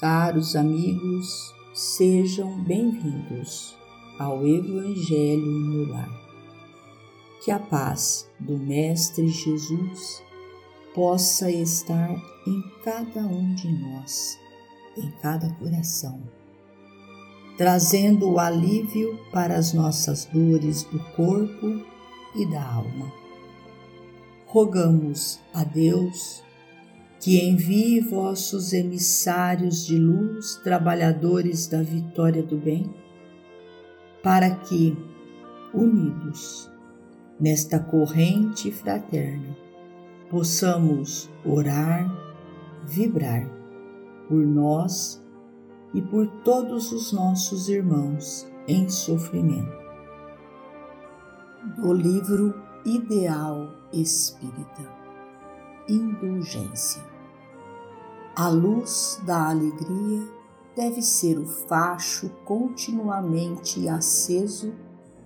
Caros amigos, sejam bem-vindos ao Evangelho no Lar. Que a paz do Mestre Jesus possa estar em cada um de nós, em cada coração, trazendo o alívio para as nossas dores do corpo e da alma. Rogamos a Deus que envie vossos emissários de luz, trabalhadores da vitória do bem, para que, unidos nesta corrente fraterna, possamos orar, vibrar por nós e por todos os nossos irmãos em sofrimento. Do livro Ideal Espírita Indulgência a luz da alegria deve ser o facho continuamente aceso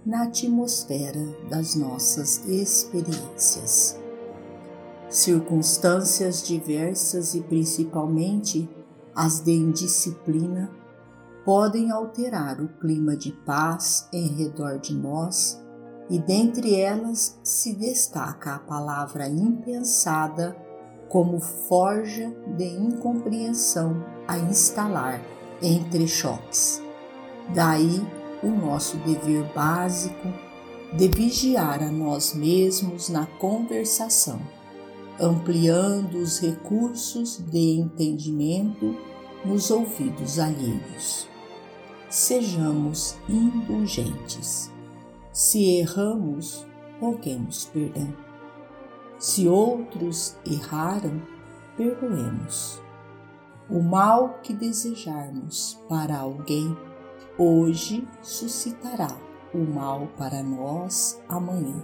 na atmosfera das nossas experiências. Circunstâncias diversas e principalmente as de indisciplina podem alterar o clima de paz em redor de nós e dentre elas se destaca a palavra impensada como forja de incompreensão a instalar entre choques. Daí o nosso dever básico de vigiar a nós mesmos na conversação, ampliando os recursos de entendimento nos ouvidos alheios. Sejamos indulgentes. Se erramos, roguemos perdão se outros erraram, perdoemos. O mal que desejarmos para alguém hoje suscitará o mal para nós amanhã.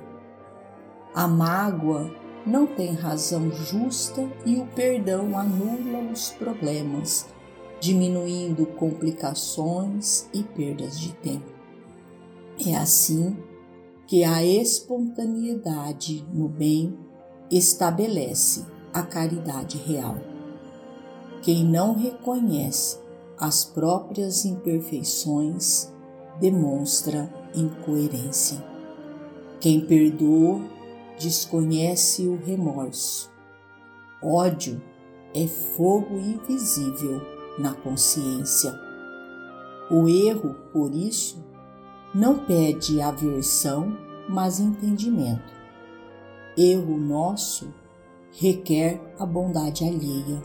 A mágoa não tem razão justa e o perdão anula os problemas, diminuindo complicações e perdas de tempo. É assim que a espontaneidade no bem estabelece a caridade real. Quem não reconhece as próprias imperfeições demonstra incoerência. Quem perdoa desconhece o remorso. Ódio é fogo invisível na consciência. O erro, por isso, não pede aversão, mas entendimento Erro nosso requer a bondade alheia.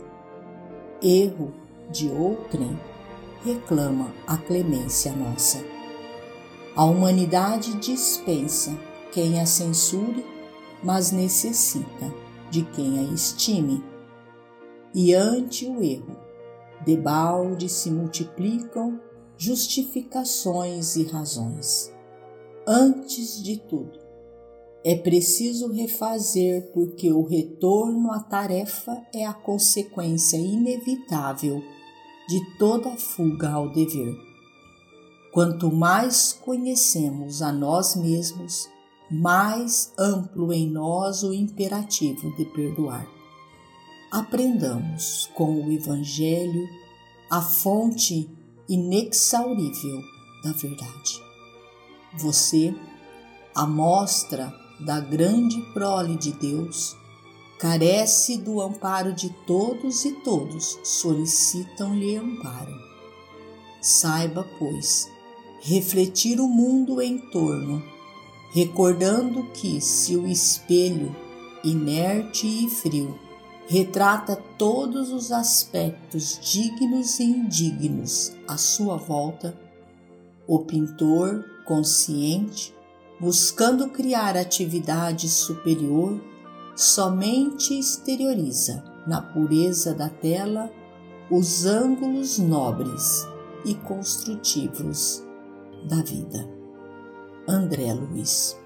Erro de outrem reclama a clemência nossa. A humanidade dispensa quem a censure, mas necessita de quem a estime. E ante o erro, debalde se multiplicam justificações e razões. Antes de tudo, é preciso refazer porque o retorno à tarefa é a consequência inevitável de toda fuga ao dever. Quanto mais conhecemos a nós mesmos, mais amplo em nós o imperativo de perdoar. Aprendamos com o Evangelho a fonte inexaurível da verdade. Você, a mostra da grande prole de Deus, carece do amparo de todos e todos solicitam-lhe amparo. Saiba, pois, refletir o mundo em torno, recordando que se o espelho, inerte e frio, retrata todos os aspectos dignos e indignos à sua volta, o pintor, consciente, buscando criar atividade superior, somente exterioriza na pureza da tela os ângulos nobres e construtivos da vida. André Luiz.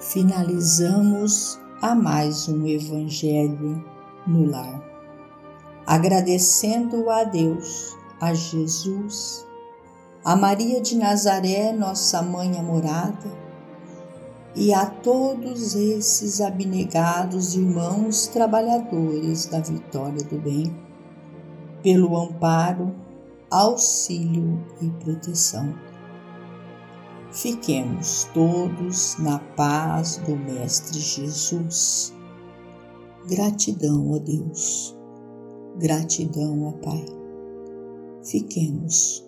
Finalizamos a mais um Evangelho no lar, agradecendo a Deus, a Jesus a Maria de Nazaré, nossa mãe amorada, e a todos esses abnegados irmãos trabalhadores da vitória do bem, pelo amparo, auxílio e proteção. Fiquemos todos na paz do Mestre Jesus. Gratidão a Deus, gratidão ao Pai. Fiquemos